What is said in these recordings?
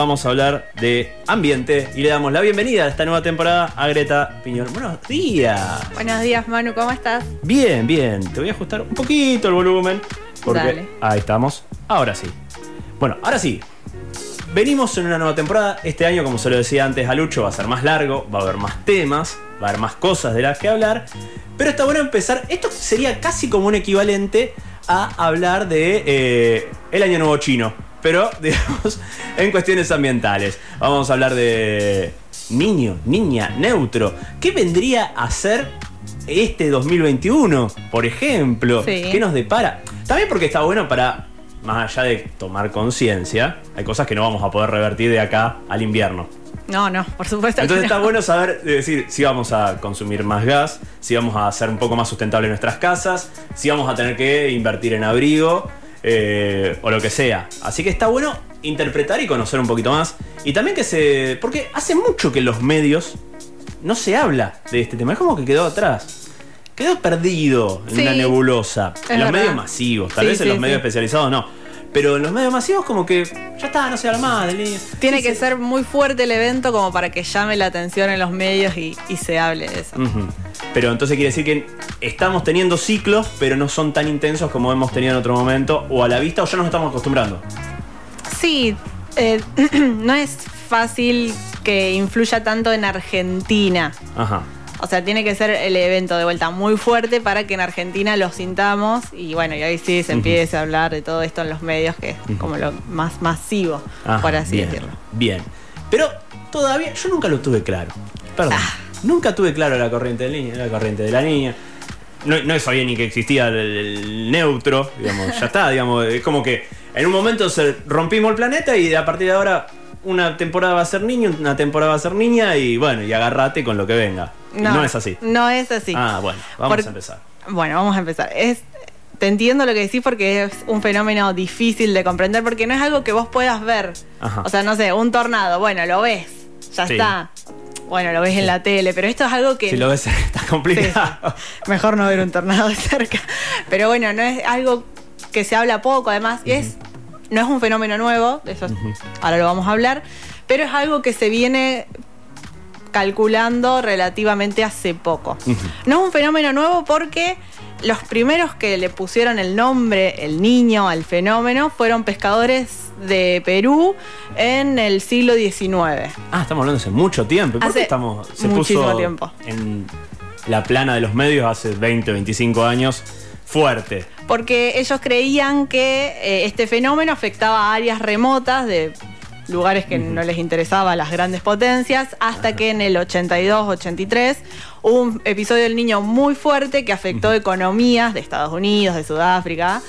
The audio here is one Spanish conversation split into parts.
Vamos a hablar de ambiente y le damos la bienvenida a esta nueva temporada a Greta Piñón. Buenos días. Buenos días, Manu, ¿cómo estás? Bien, bien. Te voy a ajustar un poquito el volumen. Porque Dale. ahí estamos. Ahora sí. Bueno, ahora sí. Venimos en una nueva temporada. Este año, como se lo decía antes a Lucho, va a ser más largo, va a haber más temas, va a haber más cosas de las que hablar. Pero está bueno empezar. Esto sería casi como un equivalente a hablar de eh, el Año Nuevo Chino. Pero, digamos, en cuestiones ambientales. Vamos a hablar de niño, niña, neutro. ¿Qué vendría a ser este 2021, por ejemplo? Sí. ¿Qué nos depara? También porque está bueno para, más allá de tomar conciencia, hay cosas que no vamos a poder revertir de acá al invierno. No, no, por supuesto. Entonces que está no. bueno saber, de decir, si vamos a consumir más gas, si vamos a hacer un poco más sustentable nuestras casas, si vamos a tener que invertir en abrigo eh, o lo que sea. Así que está bueno interpretar y conocer un poquito más. Y también que se... Porque hace mucho que en los medios no se habla de este tema. Es como que quedó atrás. Quedó perdido en Sí, una nebulosa. en los verdad. medios masivos. Tal Sí, vez en sí, los medios especializados no. Pero en los medios masivos como que ya está, no se habla más. Tiene que ser muy fuerte el evento como para que llame la atención en los medios y, y se hable de eso. Pero entonces quiere decir que estamos teniendo ciclos, pero no son tan intensos como hemos tenido en otro momento, o a la vista, o ya nos estamos acostumbrando. Sí, eh, no es fácil que influya tanto en Argentina. Ajá. O sea, tiene que ser el evento de vuelta muy fuerte para que en Argentina lo sintamos y bueno, y ahí sí se empiece a hablar de todo esto en los medios, que es como lo más masivo, Ajá, por así bien, decirlo. Bien. Pero todavía, yo nunca lo tuve claro. Perdón. Ah. Nunca tuve claro la corriente del niño, la corriente de la niña. No, no sabía ni que existía el, el neutro, digamos, ya está, digamos, es como que en un momento se rompimos el planeta y a partir de ahora una temporada va a ser niño, una temporada va a ser niña y bueno, y agarrate con lo que venga. No, es así. No es así. Ah, bueno, vamos Por- a empezar. Bueno, vamos a empezar. Es, te entiendo lo que decís porque es un fenómeno difícil de comprender porque no es algo que vos puedas ver. Ajá. O sea, no sé, un tornado, bueno, lo ves, ya Sí. está. Bueno, lo ves en la tele, pero esto es algo que... Si lo ves, está complicado. sí. Mejor no ver un tornado de cerca. Pero bueno, no es algo que se habla poco, además, y es, no es un fenómeno nuevo, de eso ahora lo vamos a hablar, pero es algo que se viene calculando relativamente hace poco. No es un fenómeno nuevo porque los primeros que le pusieron el nombre, el niño, al fenómeno, fueron pescadores de Perú en el siglo XIX. Ah, estamos hablando hace mucho tiempo. ¿Y ¿Por qué estamos? Se muchísimo puso tiempo. en la plana de los medios hace 20, 25 años. Fuerte. Porque ellos creían que eh, este fenómeno afectaba a áreas remotas de lugares que no les interesaba a las grandes potencias, hasta que en el 82-83 hubo un episodio del niño muy fuerte que afectó economías de Estados Unidos, de Sudáfrica,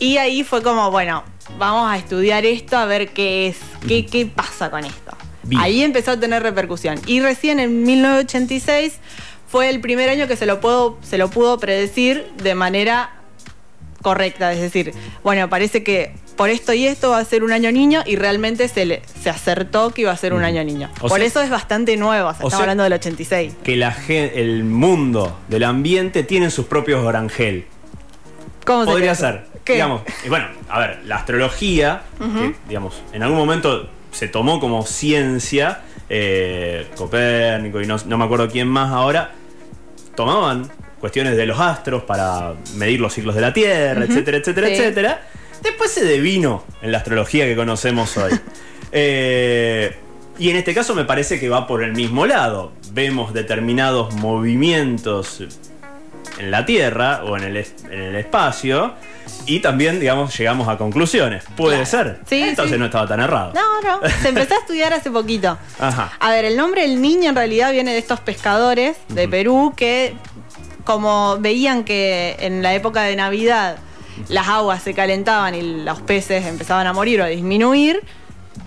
y ahí fue como, bueno, vamos a estudiar esto, a ver qué es, qué, qué pasa con esto. Bien. Ahí empezó a tener repercusión. Y recién en 1986 fue el primer año que se lo, puedo, se lo pudo predecir de manera correcta. Es decir, bueno, parece que por esto y esto va a ser un año niño y realmente se, le, se acertó que iba a ser un año niño. O por sea- eso es bastante nuevo. o sea, o estamos sea- hablando del 86. Que la el mundo del ambiente tiene sus propios orangel. ¿Cómo se Podría llama? ser. ¿Qué? Digamos, y bueno, a ver, la astrología, que digamos, en algún momento se tomó como ciencia, eh, Copérnico y no, no me acuerdo quién más ahora, tomaban cuestiones de los astros para medir los ciclos de la Tierra, etcétera, etcétera, Sí. etcétera. Después se devino en la astrología que conocemos hoy. Eh, y en este caso me parece que va por el mismo lado. Vemos determinados movimientos en la Tierra o en el, es- en el espacio y también, digamos, llegamos a conclusiones. Puede Claro. ser. Sí, Entonces sí. no estaba tan errado. No, no. Se empezó a estudiar hace poquito. Ajá. A ver, el nombre del niño en realidad viene de estos pescadores de. Perú que, como veían que en la época de Navidad las aguas se calentaban y los peces empezaban a morir o a disminuir,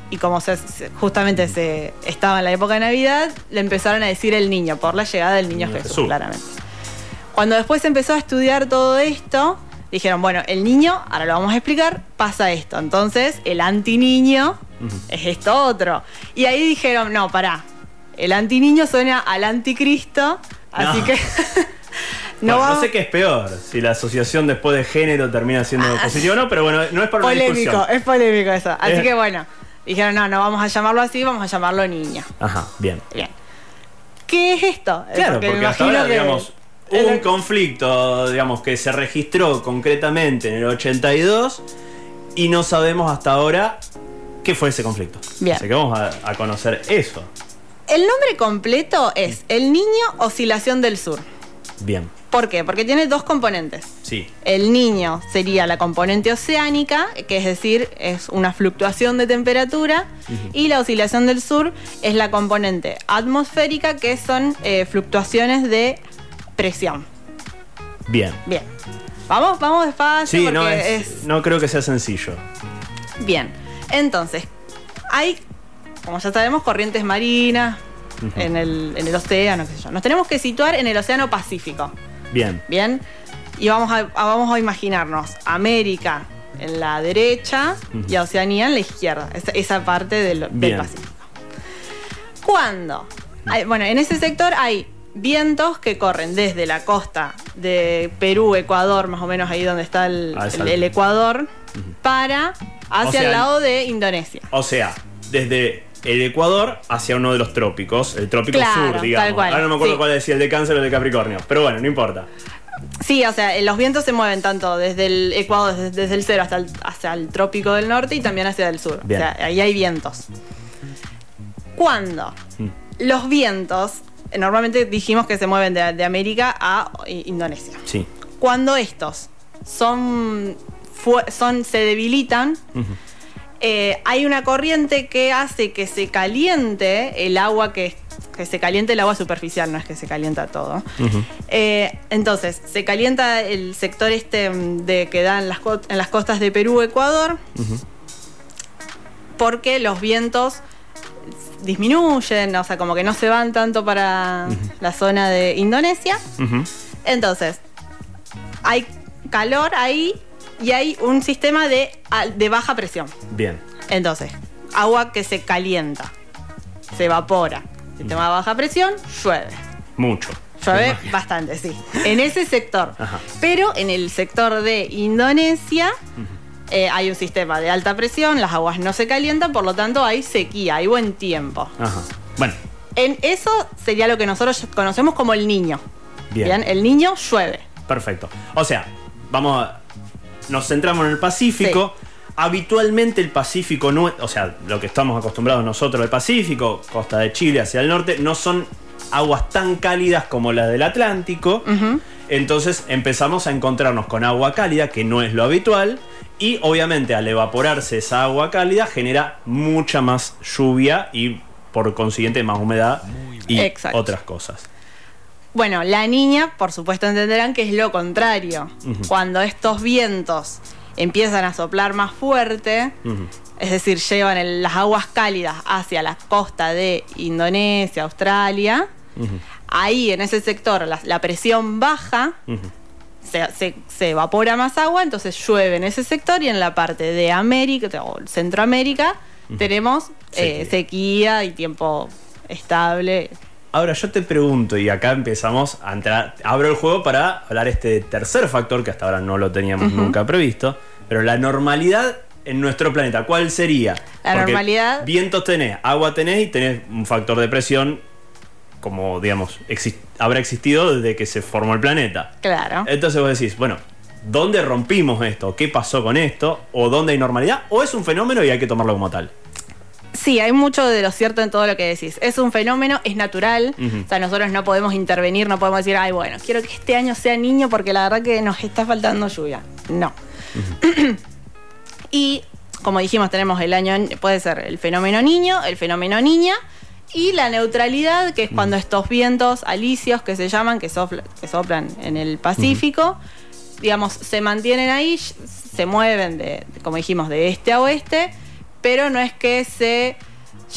y como se- justamente se estaba en la época de Navidad, le empezaron a decir el niño, por la llegada del niño Niño Jesús, Jesús. claramente. Cuando después se empezó a estudiar todo esto, dijeron, bueno, el niño, ahora lo vamos a explicar, pasa esto. Entonces, el antiniño es esto otro. Y ahí dijeron, no, pará, el antiniño suena al anticristo, así No. que No, no va no sé qué es peor, si la asociación después de género termina siendo Ah, positiva o no, pero bueno, no es para una polémico, discusión. es polémico eso. Así Eh. que bueno, Dijeron, no, no vamos a llamarlo así, vamos a llamarlo niño. Ajá, bien. Bien. ¿Qué es esto? Claro, porque, me hasta ahora, que- digamos, hubo un conflicto, digamos, que se registró concretamente en el 82 y no sabemos hasta ahora qué fue ese conflicto. Bien. Así que vamos a, a conocer eso. El nombre completo es El Niño Oscilación del Sur. Bien, ¿Por qué? Porque tiene dos componentes. sí. El niño sería la componente oceánica, que es decir, es una fluctuación de temperatura, y la oscilación del sur es la componente atmosférica, que son eh, fluctuaciones de presión. Bien. Bien. Vamos, vamos despacio Sí, porque no, es- es, no creo que sea sencillo. Bien. Entonces, hay, como ya sabemos, corrientes marinas en, el, en el océano, qué sé yo. Nos tenemos que situar en el océano Pacífico. Bien, Bien. Y vamos a, a- vamos a imaginarnos América en la derecha y a Oceanía en la izquierda. Esa, esa parte del, del Bien. Pacífico. ¿Cuándo? Hay- bueno, en ese sector hay vientos que corren desde la costa de Perú, Ecuador, más o menos ahí donde está el, Ah, el- el Ecuador, para hacia el lado de Indonesia. o sea, desde el Ecuador hacia uno de los trópicos, el trópico Claro, sur, digamos. tal cual, Ahora no me acuerdo sí. cuál decía el de Cáncer o el de Capricornio, pero bueno, no importa. Sí, o sea, los vientos se mueven tanto desde el Ecuador, desde, desde el cero hasta el, hacia el trópico del norte y también hacia el sur. Bien. O sea, ahí hay vientos. ¿Cuándo? Mm. Los vientos, normalmente dijimos que se mueven de, de América a Indonesia. Sí. Cuando estos son, son se debilitan. Eh, hay una corriente que hace que se caliente el agua que, que se caliente el agua superficial, no es que se calienta todo. Eh, entonces, se calienta el sector este de que da en las, co- en las costas de Perú, Ecuador, porque los vientos disminuyen, o sea, como que no se van tanto para la zona de Indonesia. Entonces, hay calor ahí y hay un sistema de, de baja presión. Bien. Entonces, agua que se calienta, se evapora. Sistema de baja presión, llueve. Mucho. Llueve bastante, sí. En ese sector. Ajá. Pero en el sector de Indonesia eh, hay un sistema de alta presión, las aguas no se calientan, por lo tanto hay sequía, hay buen tiempo. Ajá. Bueno, En eso sería lo que nosotros conocemos como el niño. bien. El niño llueve. Perfecto. O sea, vamos a. Nos centramos en el Pacífico. Habitualmente el Pacífico, no, o sea, lo que estamos acostumbrados nosotros al Pacífico, costa de Chile hacia el norte, no son aguas tan cálidas como las del Atlántico. Entonces empezamos a encontrarnos con agua cálida, que no es lo habitual. Y obviamente al evaporarse esa agua cálida genera mucha más lluvia y por consiguiente más humedad y Exacto. otras cosas. Bueno, la niña, por supuesto, entenderán que es lo contrario. Cuando estos vientos empiezan a soplar más fuerte, es decir, llevan el- las aguas cálidas hacia la costa de Indonesia, Australia, ahí en ese sector la, la presión baja, se, se- se evapora más agua, entonces llueve en ese sector y en la parte de América o Centroamérica tenemos eh, sequía y tiempo estable. Ahora yo te pregunto, y acá empezamos a entrar, abro el juego para hablar este tercer factor que hasta ahora no lo teníamos nunca previsto, pero la normalidad en nuestro planeta, ¿cuál sería? La Porque normalidad- Vientos tenés, agua tenés y tenés un factor de presión como, digamos, habrá existido desde que se formó el planeta. Claro. Entonces vos decís, bueno, ¿dónde rompimos esto? ¿Qué pasó con esto? ¿O dónde hay normalidad? ¿O es un fenómeno y hay que tomarlo como tal? Sí, hay mucho de lo cierto en todo lo que decís. Es un fenómeno, es natural. O sea, nosotros no podemos intervenir, no podemos decir, ay, bueno, quiero que este año sea niño porque la verdad que nos está faltando lluvia. No. y como dijimos, tenemos el año, puede ser el fenómeno niño, el fenómeno niña y la neutralidad, que es cuando estos vientos alisios que se llaman, que, sopla- que soplan en el Pacífico, digamos, se mantienen ahí, se mueven, de, como dijimos, de este a oeste, pero no es que se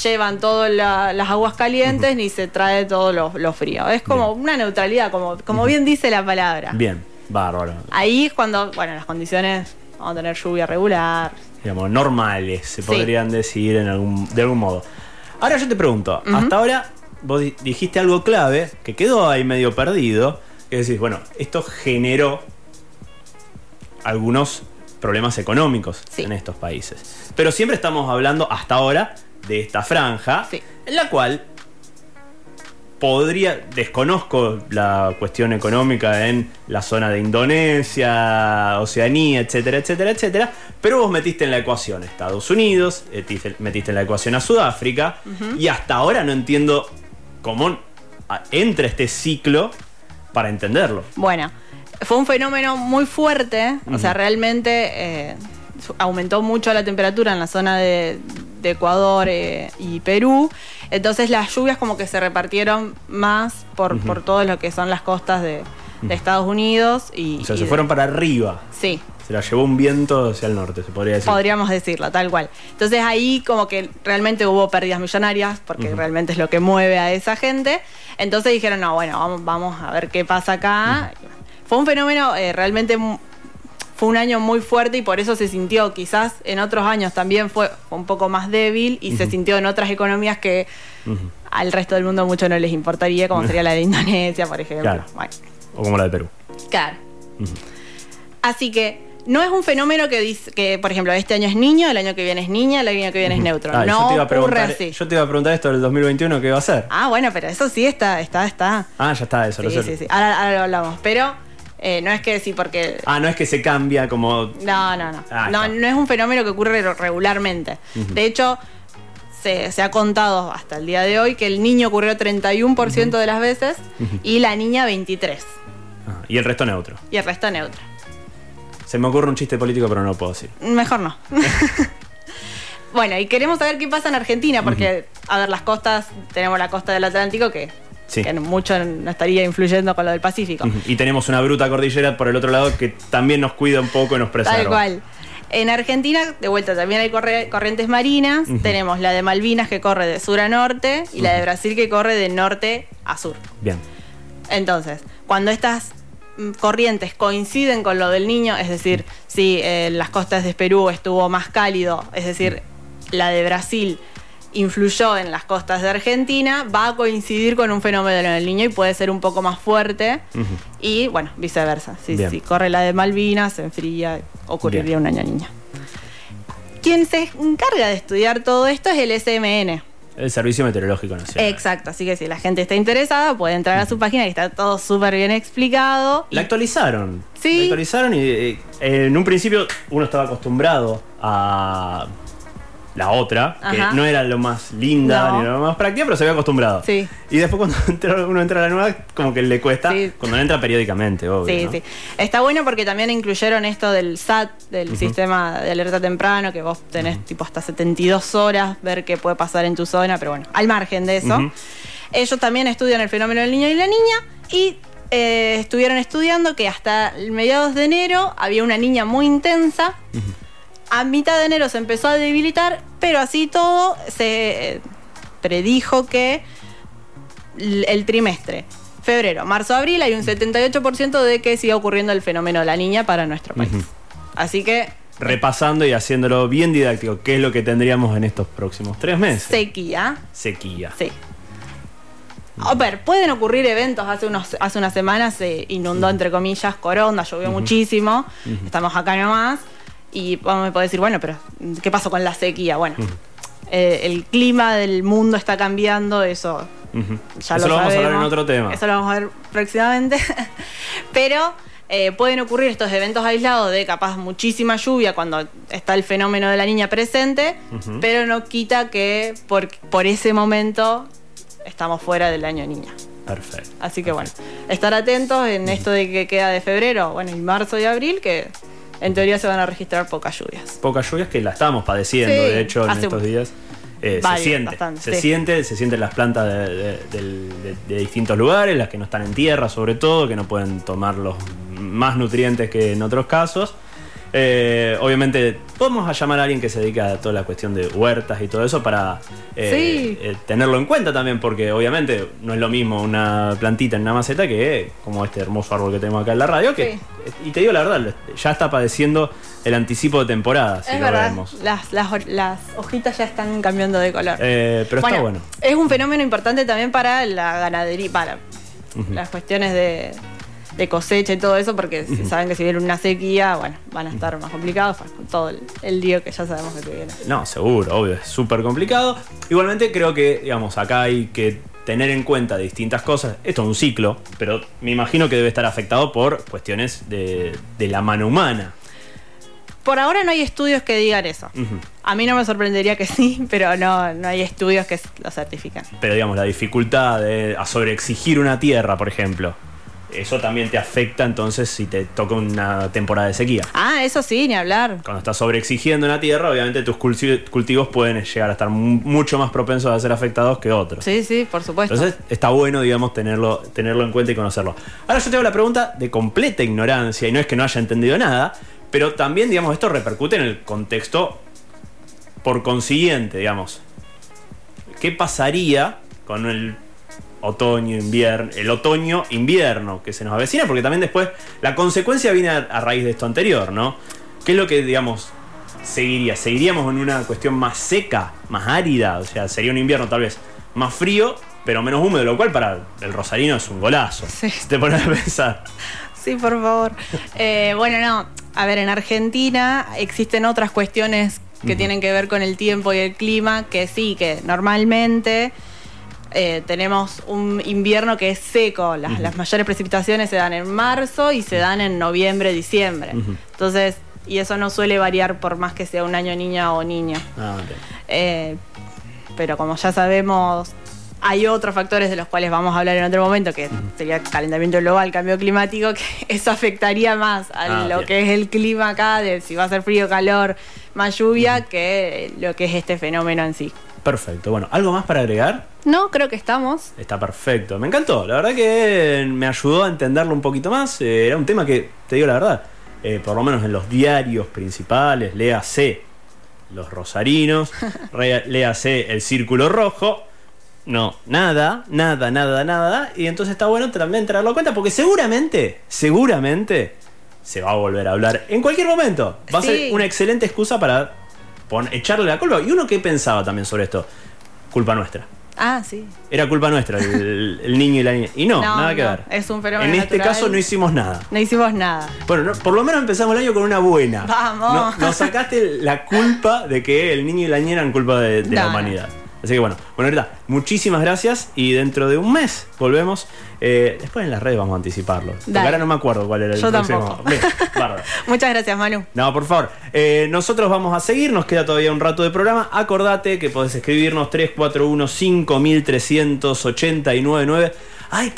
llevan todas la- las aguas calientes ni se trae todo lo, lo frío. Es como una neutralidad, como, como bien dice la palabra. Bien, bárbaro. Ahí es cuando, bueno, las condiciones, vamos a tener lluvia regular. digamos, normales, se Sí. podrían decir en algún, de algún modo. Ahora yo te pregunto, hasta ahora vos di- dijiste algo clave que quedó ahí medio perdido, que decís, bueno, esto generó algunos problemas económicos Sí. en estos países. Pero siempre estamos hablando hasta ahora de esta franja, Sí. en la cual podría, desconozco la cuestión económica en la zona de Indonesia, Oceanía, etcétera, etcétera, etcétera, pero vos metiste en la ecuación a Estados Unidos, metiste en la ecuación a Sudáfrica, y hasta ahora no entiendo cómo entra este ciclo para entenderlo. Bueno, fue un fenómeno muy fuerte, o sea, realmente eh, aumentó mucho la temperatura en la zona de, de Ecuador eh, y Perú, entonces las lluvias como que se repartieron más por, por todo lo que son las costas de, de Estados Unidos y... O sea, y se de- fueron para arriba. Sí, Se la llevó un viento hacia el norte, se podría decir. podríamos decirlo, tal cual. Entonces ahí como que realmente hubo pérdidas millonarias, porque realmente es lo que mueve a esa gente. Entonces dijeron, no, bueno, vamos, vamos a ver qué pasa acá. Fue un fenómeno eh, realmente... Fue un año muy fuerte y por eso se sintió, quizás en otros años también fue, un poco más débil y se sintió en otras economías que al resto del mundo mucho no les importaría, como sería la de Indonesia, por ejemplo. Claro. Bueno, O como la de Perú. claro. Así que no es un fenómeno que dice que, por ejemplo, este año es niño, el año que viene es niña, el año que viene es neutro. Ah, no yo te iba ocurre así. Yo te iba a preguntar esto del 2021, ¿qué va a ser? Ah, bueno, pero eso sí está, está, está. Ah, ya está, eso lo sé. sí, sí. Ahora, ahora lo hablamos. Pero eh, no es que sí, porque. Ah, no es que se cambia como. No, no, no. Ah, no, no es un fenómeno que ocurre re- regularmente. De hecho, se, se ha contado hasta el día de hoy que el niño ocurrió 31% de las veces y la niña 23%. Ah, y el resto neutro. Y el resto neutro. Se me ocurre un chiste político, pero no lo puedo decir. Mejor no. bueno, y queremos saber qué pasa en Argentina, porque, a ver, las costas, tenemos la costa del Atlántico que, Sí. que mucho no estaría influyendo con lo del Pacífico. Y tenemos una bruta cordillera por el otro lado que también nos cuida un poco y nos preserva. Tal cual. En Argentina, de vuelta, también hay corre- corrientes marinas. Tenemos la de Malvinas que corre de sur a norte y la de. Brasil que corre de norte a sur. Bien. Entonces, cuando estas mm, corrientes coinciden con lo del niño, es decir, si en las costas de Perú estuvo más cálido, es decir, la de Brasil influyó en las costas de Argentina, va a coincidir con un fenómeno del niño y puede ser un poco más fuerte y bueno, viceversa. Si, corre la de Malvinas, se enfría, ocurriría Bien. un año niña. Quien se encarga de estudiar todo esto es el SMN. El Servicio Meteorológico Nacional. Exacto, así que si la gente está interesada puede entrar a su página y está todo súper bien explicado. La actualizaron. Sí. La actualizaron y eh, en un principio uno estaba acostumbrado a la otra, que Ajá. no era lo más linda No. ni lo más práctica, pero se había acostumbrado. Sí. Y después cuando entra- uno entra a la nueva, como que le cuesta, Sí. cuando no entra periódicamente, obvio. Sí, ¿no? sí. Está bueno porque también incluyeron esto del SAT, del sistema de alerta temprano, que vos tenés tipo hasta 72 horas ver qué puede pasar en tu zona, pero bueno, al margen de eso. Ellos también estudian el fenómeno del niño y la niña y eh, estuvieron estudiando que hasta mediados de enero había una niña muy intensa. A mitad de enero se empezó a debilitar, pero así todo se eh, predijo que el trimestre, febrero, marzo, abril, hay un 78% de que siga ocurriendo el fenómeno de la niña para nuestro país. Así que Repasando y haciéndolo bien didáctico, ¿qué es lo que tendríamos en estos próximos tres meses? sequía, Sequía. sí. A ver, pueden ocurrir eventos. Hace, unos, hace unas semanas se inundó, entre comillas, Coronda, llovió muchísimo. Estamos acá nomás. Y vos me podés decir, bueno, pero ¿qué pasó con la sequía? Bueno, eh, el clima del mundo está cambiando, eso Ujú. ya Eso lo, vamos a hablar en otro tema. Eso lo vamos a ver próximamente. Pero eh, pueden ocurrir estos eventos aislados de capaz muchísima lluvia cuando está el fenómeno de la niña presente, pero no quita que por, por ese momento estamos fuera del año niña. Perfecto. Así que bueno, estar atentos en esto de que queda de febrero, bueno, y marzo y abril, que en teoría se van a registrar pocas lluvias. Pocas lluvias que la estamos padeciendo, Sí, de hecho, en estos días. Eh, se siente, bastante, se sí. siente, se siente en las plantas de, de- del- de- de distintos lugares, las que no están en tierra sobre todo, que no pueden tomar los más nutrientes que en otros casos. Eh, obviamente, podemos a llamar a alguien que se dedica a toda la cuestión de huertas y todo eso para eh, Sí. eh, tenerlo en cuenta también, porque obviamente no es lo mismo una plantita en una maceta que como este hermoso árbol que tenemos acá en la radio. Que, Y te digo la verdad, ya está padeciendo el anticipo de temporada, si es lo verdad, vemos. las, las, las hojitas ya están cambiando de color. Eh, pero está bueno. Es un fenómeno importante también para la ganadería, para las cuestiones de, de cosecha y todo eso, porque si saben que si viene una sequía, bueno, van a estar más complicados pues, con todo el, el lío que ya sabemos que te viene. No, seguro, obvio, es súper complicado. Igualmente creo que, digamos, acá hay que tener en cuenta distintas cosas. Esto es un ciclo, pero me imagino que debe estar afectado por cuestiones de, de la mano humana. Por ahora no hay estudios que digan eso. A mí no me sorprendería que sí, pero no, no hay estudios que lo certifican. Pero digamos, la dificultad de a sobreexigir una tierra, por ejemplo, eso también te afecta entonces si te toca una temporada de sequía. Ah, eso sí, ni hablar. Cuando estás sobreexigiendo una tierra, obviamente tus culti- cultivos pueden llegar a estar mu- mucho más propensos a ser afectados que otros. Sí, sí, por supuesto. Entonces está bueno, digamos, tenerlo, tenerlo en cuenta y conocerlo. Ahora yo te hago la pregunta de completa ignorancia, y no es que no haya entendido nada, pero también, digamos, esto repercute en el contexto por consiguiente, digamos. ¿Qué pasaría con el otoño, invierno, el otoño, invierno que se nos avecina? Porque también después la consecuencia viene a, a raíz de esto anterior, ¿no? ¿Qué es lo que, digamos, seguiría? ¿Seguiríamos en una cuestión más seca, más árida? O sea, sería un invierno tal vez más frío, pero menos húmedo, lo cual para el rosarino es un golazo. Sí. Si te pones a pensar. Sí, por favor. Eh, bueno, no. A ver, en Argentina existen otras cuestiones que tienen que ver con el tiempo y el clima, que sí, que normalmente eh, tenemos un invierno que es seco. Las, las mayores precipitaciones se dan en marzo y se dan en noviembre, diciembre. Entonces, y eso no suele variar por más que sea un año niña o niño. Ah, bien. Eh, pero como ya sabemos, hay otros factores de los cuales vamos a hablar en otro momento, que sería calentamiento global, cambio climático, que eso afectaría más a Ah, lo bien. que es el clima acá, de si va a ser frío, calor, más lluvia, que lo que es este fenómeno en sí. Perfecto. Bueno, ¿algo más para agregar? No, creo que estamos. Está perfecto. Me encantó. La verdad que me ayudó a entenderlo un poquito más. Eh, era un tema que, te digo la verdad, eh, por lo menos en los diarios principales, léase los rosarinos, léase el círculo rojo. No, nada, nada, nada, nada. Y entonces está bueno también traerlo en cuenta porque seguramente, seguramente se va a volver a hablar en cualquier momento. Va a Sí. ser una excelente excusa para echarle la culpa. Y uno que pensaba también sobre esto, culpa nuestra. Ah, sí. Era culpa nuestra el, el niño y la niña. Y no, No, nada que no, ver. es un fenómeno En este natural. caso no hicimos nada. No hicimos nada. Bueno, no, por lo menos empezamos el año con una buena. Vamos. No- nos sacaste la culpa de que el niño y la niña eran culpa de, de la humanidad. Así que bueno, bueno, ahorita, muchísimas gracias y dentro de un mes volvemos. Eh, después en las redes vamos a anticiparlo. Porque ahora no me acuerdo cuál era el Yo próximo. Bien. Muchas gracias, Manu. No, por favor. Eh, nosotros vamos a seguir, nos queda todavía un rato de programa. Acordate que podés escribirnos 341 5389 9. Ay,